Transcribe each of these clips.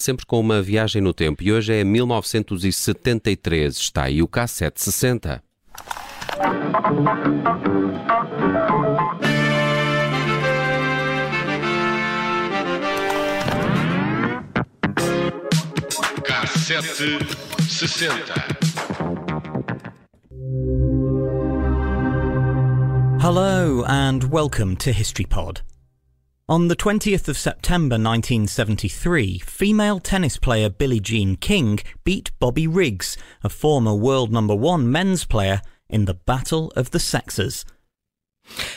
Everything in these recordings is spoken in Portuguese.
sempre com uma viagem no tempo. E hoje é 1973. Está aí o K760. K760. Hello and welcome to History Pod. On the 20th of September 1973, female tennis player Billie Jean King beat Bobby Riggs, a former world number one men's player, in the Battle of the Sexes.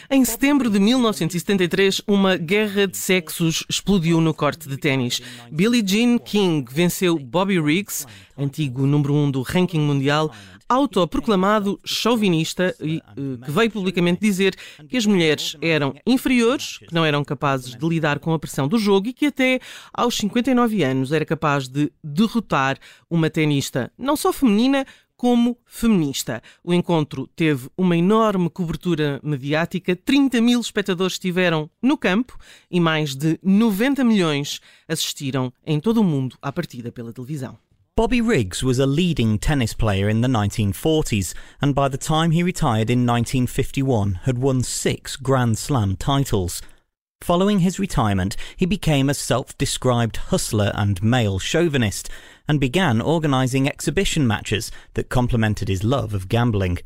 Em setembro de 1973, uma guerra de sexos explodiu no corte de ténis. Billie Jean King venceu Bobby Riggs, antigo número 1 um do ranking mundial, autoproclamado chauvinista e uh, que veio publicamente dizer que as mulheres eram inferiores, que não eram capazes de lidar com a pressão do jogo e que até aos 59 anos era capaz de derrotar uma tenista não só feminina, como feminista. O encontro teve uma enorme cobertura mediática, 30 mil espectadores estiveram no campo e mais de 90 milhões assistiram em todo o mundo à partida pela televisão. Bobby Riggs was a leading tennis player in the 1940s, and by the time he retired in 1951, had won six Grand Slam titles. Following his retirement, he became a self described hustler and male chauvinist, and began organising exhibition matches that complemented his love of gambling.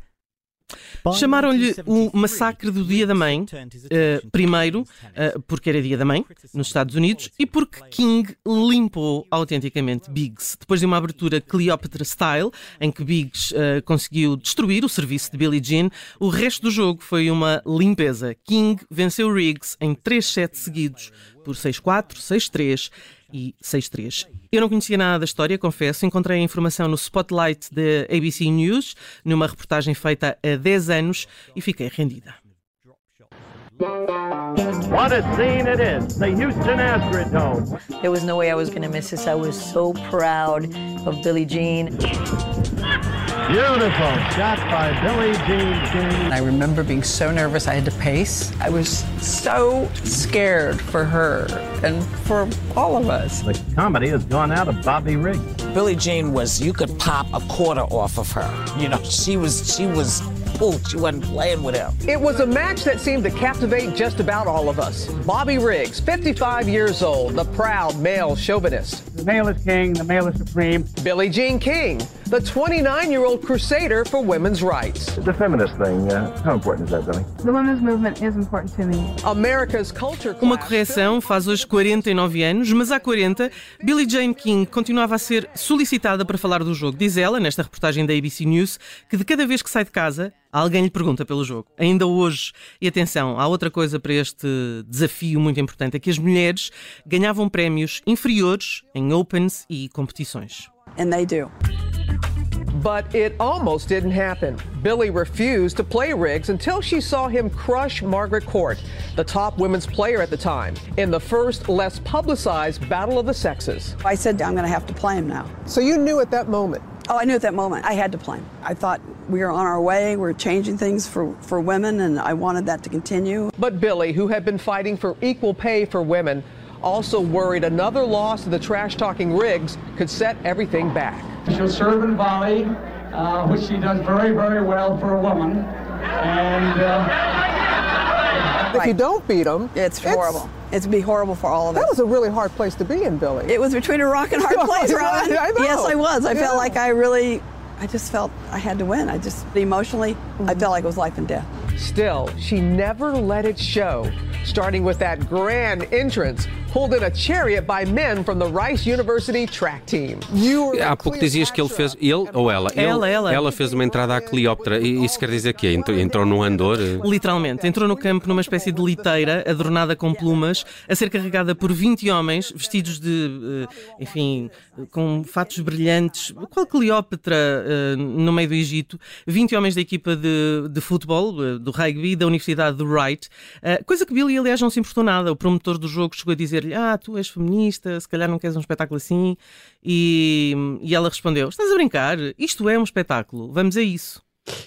Chamaram-lhe o Massacre do Dia da Mãe, uh, primeiro, uh, porque era Dia da Mãe, nos Estados Unidos, e porque King limpou autenticamente Biggs. Depois de uma abertura Cleopatra Style, em que Biggs uh, conseguiu destruir o serviço de Billie Jean, o resto do jogo foi uma limpeza. King venceu Riggs em 3 sets seguidos, por 6-4, 6-3 e 6-3. Eu não conhecia nada da história, confesso. Encontrei a informação no Spotlight da ABC News, numa reportagem feita há 10 anos, e fiquei rendida. What a scene it is, the Houston Astrodome. There was no way I was going to miss this. I was so proud of Billie Jean. Beautiful shot by Billie Jean King. I remember being so nervous I had to pace. I was so scared for her and for all of us. The comedy has gone out of Bobby Riggs. Billie Jean was you could pop a quarter off of her. You know, she was she was pooped. She wasn't playing with him. It was a match that seemed to captivate just about all of us. Bobby Riggs, 55 years old, the proud male chauvinist. The male is king, the male is supreme. Billie Jean King, the 29 year old crusader for women's rights. The feminist thing, uh, how important is that, Billy? The women's movement is important to me. America's culture. Uma correção, faz hoje 49 anos, mas há 40, Billie Jean King continuava a ser solicitada para falar do jogo. Diz ela, nesta reportagem da ABC News, que de cada vez que sai de casa, alguém lhe pergunta pelo jogo. Ainda hoje, e atenção, há outra coisa para este desafio muito importante, é que as mulheres ganhavam prémios inferiores em Opens e competições. And they do. But it almost didn't happen. Billy refused to play Riggs until she saw him crush Margaret Court, the top women's player at the time, in the first, less publicized battle of the sexes. I said, I'm going to have to play him now. So you knew at that moment. Oh, I knew at that moment I had to play him. I thought we were on our way, we are changing things for, for women, and I wanted that to continue. But Billy, who had been fighting for equal pay for women, also worried another loss to the trash talking Riggs could set everything back. She'll serve and volley, uh, which she does very, very well for a woman. And uh, if you don't beat them, it's horrible. It'd be horrible for all of us. That was a really hard place to be in, Billy. It was between a rock and hard place, Robin. I know. Yes, I was. I Yeah. felt like I really, I just felt I had to win. I just emotionally, I felt like it was life and death. Still, she never let it show, starting with that grand entrance pulled in a chariot by men from the Rice University track team. You were Há pouco dizias que ele fez, ele ou ela? Ela, Ele- ela. fez uma entrada à Cleópatra. E isso quer dizer que entrou, entrou num andor? Literalmente, entrou no campo numa espécie de liteira adornada com plumas, a ser carregada por 20 homens vestidos de, eh, enfim, com fatos brilhantes, qual Cleópatra eh, no meio do Egito, 20 homens da equipa de, de futebol, eh, do rugby, da Universidade de Wright, coisa que Billy, aliás, não se importou nada. O promotor do jogo chegou a dizer-lhe: Ah, tu és feminista, se calhar não queres um espetáculo assim. E, e ela respondeu: Estás a brincar? Isto é um espetáculo, vamos a isso.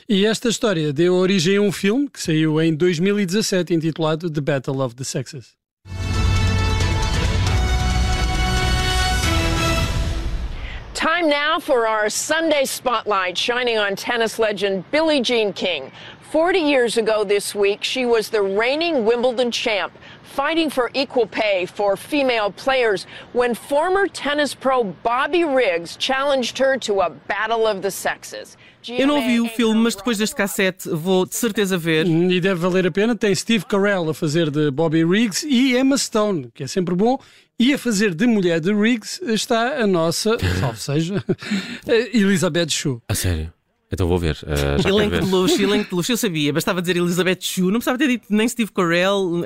E esta história deu origem a um filme que saiu em 2017 intitulado The Battle of the Sexes. Time now for our Sunday spotlight, shining on tennis legend Billie Jean King. 40 years ago this week, she was the reigning Wimbledon champ, fighting for equal pay for female players when former tennis pro Bobby Riggs challenged her to a battle of the sexes. Eu não vi o filme, mas depois deste cassete vou de certeza ver. E deve valer a pena. Tem Steve Carell a fazer de Bobby Riggs e Emma Stone, que é sempre bom. E a fazer de mulher de Riggs está a nossa, salve seja, Elizabeth Shue. A sério? Então vou ver. Uh, elenco de luxo, elenco de luxo, eu sabia. Bastava dizer Elizabeth Shue, não precisava ter dito nem Steve Carell, uh,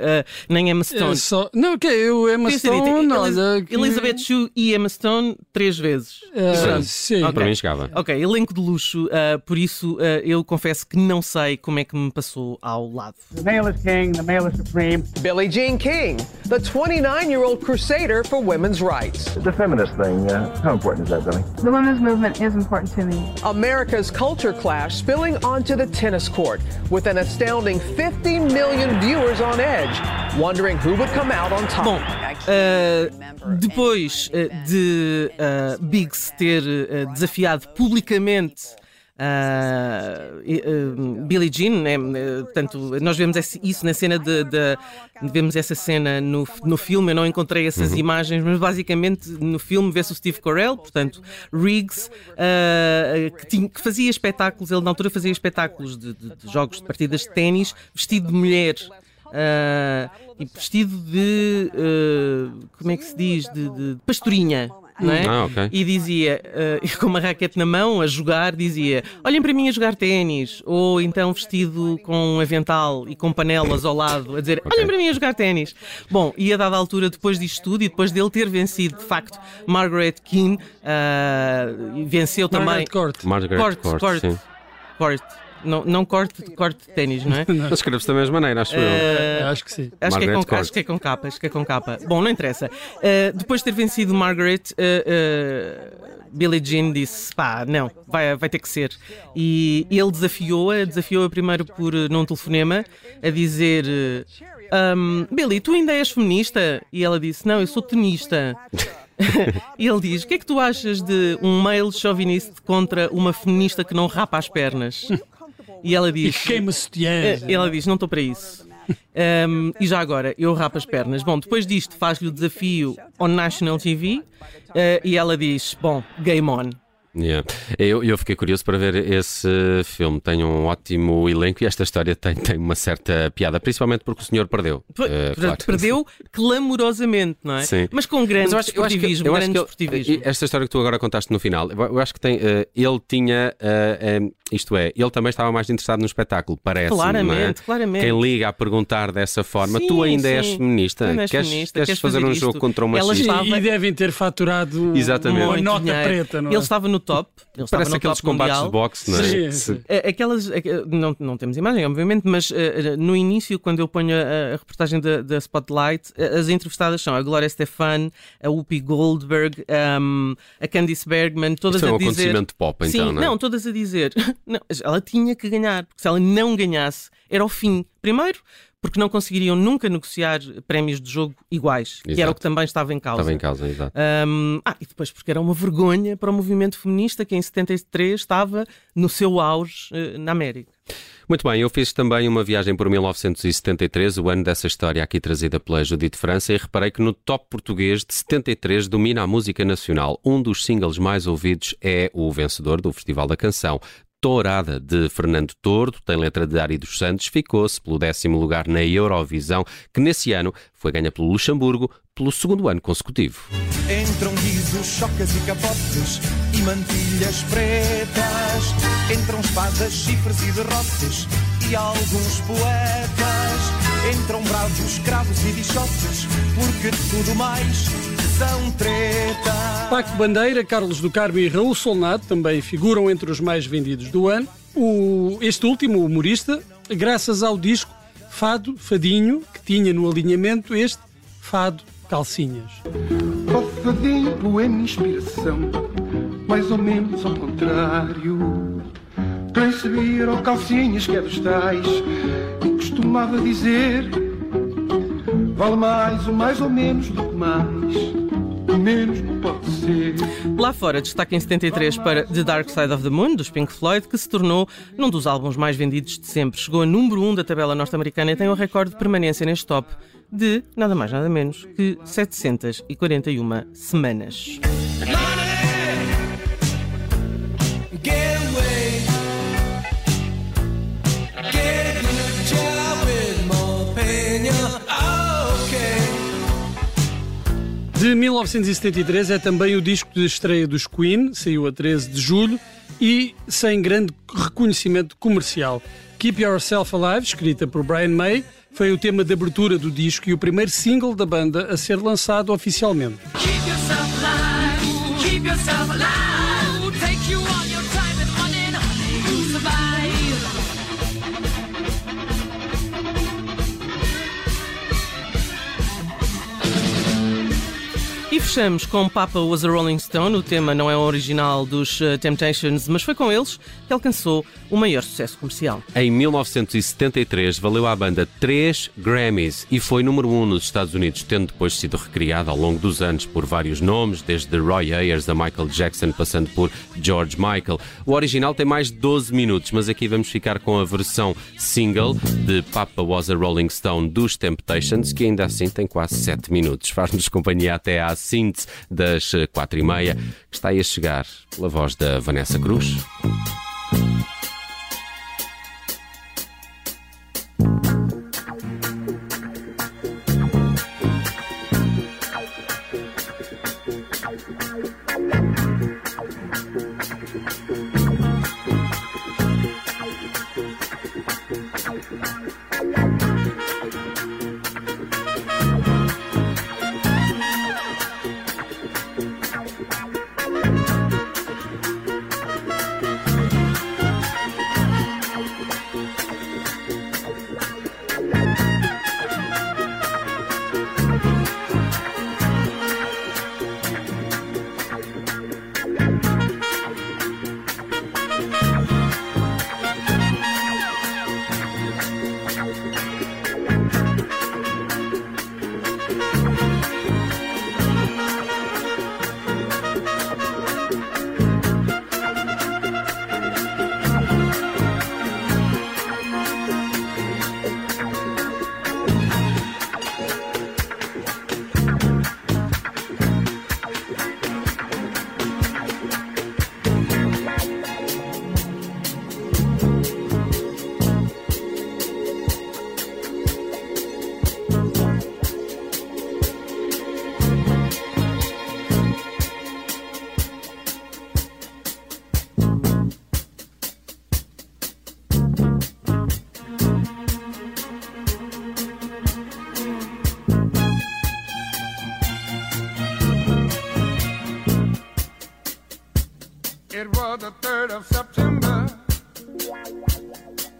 nem Emma Stone. Só... Não, que okay, eu Emma Stone, dito, olha. Que... Elizabeth Shue e Emma Stone três vezes. Uh, sim. Okay. Para mim chegava. Ok, elenco de luxo, por isso eu confesso que não sei como é que me passou ao lado. The male is king, the male is supreme. Billie Jean King, the 29-year-old crusader for women's rights. The feminist thing, uh, how important is that, Billie? The women's movement is important to me. America's culture culture clash spilling onto the tennis court with an astounding 50 million viewers on edge, wondering who would come out on top. Bom, uh, depois uh, de uh, Biggs ter desafiado publicamente Uh, uh, Billie Jean, né? portanto, nós vemos isso na cena de, de, vemos essa cena no, no filme. Eu não encontrei essas uhum. imagens, mas basicamente no filme vê-se o Steve Carell, portanto, Riggs, uh, que, tinha, que, fazia espetáculos. Ele na altura fazia espetáculos de, de, de jogos de partidas de ténis vestido de mulher. e vestido de como é que se diz? de, de pastorinha não é? Ah, okay. E dizia, uh, com uma raquete na mão, a jogar, dizia: Olhem para mim a jogar ténis. Ou então vestido com um avental e com panelas ao lado, a dizer: okay. Olhem para mim a jogar ténis. Bom, e a dada altura, depois disto tudo e depois dele ter vencido, de facto, Margaret Keane, uh, venceu Margaret também. Court. Margaret Court. Court, Court, sim. Court. Não, não corte, corte de ténis, não é? Mas escreve-se da mesma maneira, acho uh, eu. Acho que sim. Acho que, é com, acho que, é com, capa, acho que é com capa. Bom, não interessa. Uh, depois de ter vencido Margaret, uh, Billie Jean disse: pá, não, vai, vai ter que ser. E ele desafiou-a, desafiou-a primeiro por num telefonema, a dizer. Um, Billy, tu ainda és feminista? E ela disse: Não, eu sou tenista. e ele diz: O que é que tu achas de um male chauvinista contra uma feminista que não rapa as pernas? E ela diz. E queima sutiãs. Ela diz: Não estou para isso. Um, e já agora, eu rapo as pernas. Bom, depois disto, faz-lhe o desafio on National TV uh, e ela diz: Bom, game on. Yeah. Eu, eu fiquei curioso para ver esse filme. Tem um ótimo elenco e esta história tem, tem uma certa piada, principalmente porque o senhor perdeu. uh, claro. Perdeu clamorosamente, não é? Sim. Mas com grande Mas eu acho, esportivismo. Eu acho que, eu acho que ele, esta história que tu agora contaste no final, eu acho que tem, uh, ele tinha, uh, isto é, ele também estava mais interessado no espetáculo, parece. Claramente, é? claramente. Quem liga a perguntar dessa forma, sim, tu ainda sim. és feminista, és queres, feminista, queres, queres fazer, fazer um isto? jogo contra uma Ela estava... E devem ter faturado Exatamente. uma nota preta, não é? Ele estava no top. Ele Parece no aqueles top combates mundial. de boxe, não é? Sim, sim. Aquelas, não, não temos imagem, obviamente, mas uh, no início, quando eu ponho a, a reportagem da, da Spotlight, as entrevistadas são a Gloria Stefan, a Whoopi Goldberg, um, a Candice Bergman, todas Isto é um a dizer. acontecimento pop, então, Sim, não é? não, todas a dizer. Não, ela tinha que ganhar, porque se ela não ganhasse, era o fim. Primeiro, porque não conseguiriam nunca negociar prémios de jogo iguais, Exato. que era o que também estava em causa. Estava em causa, exato. Um, ah, e depois porque era uma vergonha para o movimento feminista que em 73 estava no seu auge uh, na América. Muito bem, eu fiz também uma viagem por 1973, o ano dessa história aqui trazida pela Judite França, e reparei que no top português de 73 domina a música nacional. Um dos singles mais ouvidos é o vencedor do Festival da Canção. Tourada de Fernando Tordo, tem letra de Ari dos Santos, ficou-se pelo décimo lugar na Eurovisão, que nesse ano foi ganha pelo Luxemburgo pelo segundo ano consecutivo. Entram guizos, chocas e capotes e mantilhas pretas. Entram espadas, chifres e derrotes e alguns poetas. Entram bravos, cravos e bichotes, porque tudo mais são treta. Paco Bandeira, Carlos do Carmo e Raul Solnado também figuram entre os mais vendidos do ano. O, este último humorista, graças ao disco Fado, Fadinho, que tinha no alinhamento este Fado Calcinhas. Oh, fadinho, poema inspiração, mais ou menos ao contrário. Quem sabia ao calcinhas que é dos tais, e costumava dizer: vale mais o mais ou menos do que mais. Menos não pode ser. Lá fora, destaque em 73 para The Dark Side of the Moon, dos Pink Floyd, que se tornou num dos álbuns mais vendidos de sempre. Chegou a número 1 um da tabela norte-americana e tem um recorde de permanência neste top de nada mais nada menos que 741 semanas. De 1973 é também o disco de estreia dos Queen, saiu a 13 de julho e sem grande reconhecimento comercial. Keep Yourself Alive, escrita por Brian May, foi o tema de abertura do disco e o primeiro single da banda a ser lançado oficialmente. Keep yourself alive, keep yourself alive, fechamos com Papa Was a Rolling Stone. O tema não é original dos uh, Temptations, mas foi com eles que alcançou o maior sucesso comercial. Em 1973, valeu à banda três Grammys e foi número um nos Estados Unidos, tendo depois sido recriada ao longo dos anos por vários nomes, desde Roy Ayers a Michael Jackson, passando por George Michael. O original tem mais de 12 minutos, mas aqui vamos ficar com a versão single de Papa Was a Rolling Stone dos Temptations, que ainda assim tem quase 7 minutos. Faz-nos companhia até às síntese das eh, quatro e meia, que está aí a chegar pela voz da Vanessa Cruz.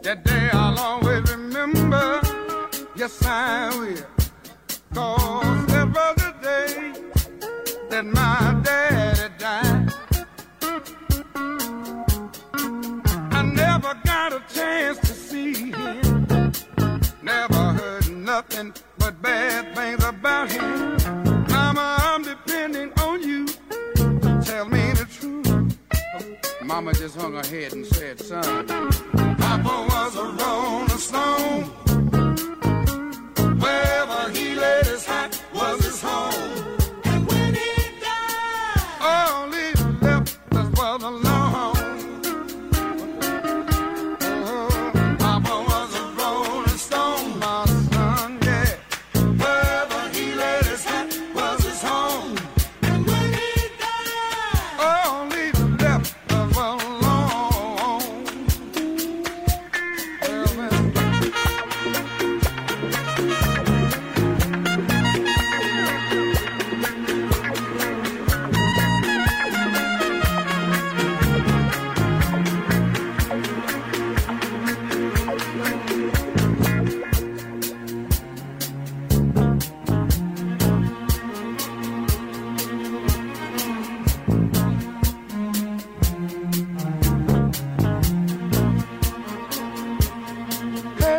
That day I'll always remember. Yes, I will. Cause that was the day that my daddy died. I never got a chance to see him. Never heard nothing but bad things about him. Mama, I'm depending on you. Tell me the truth. Mama just hung her head and said, son,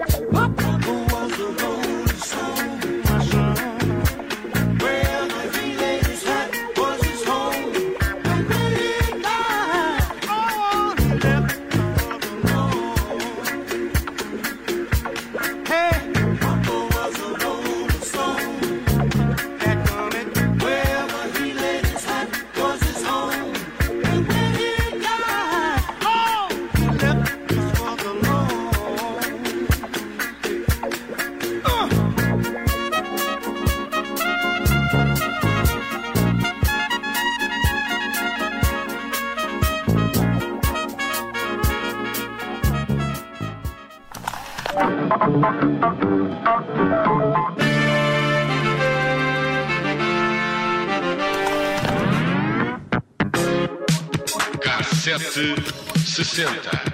like Cassete 60.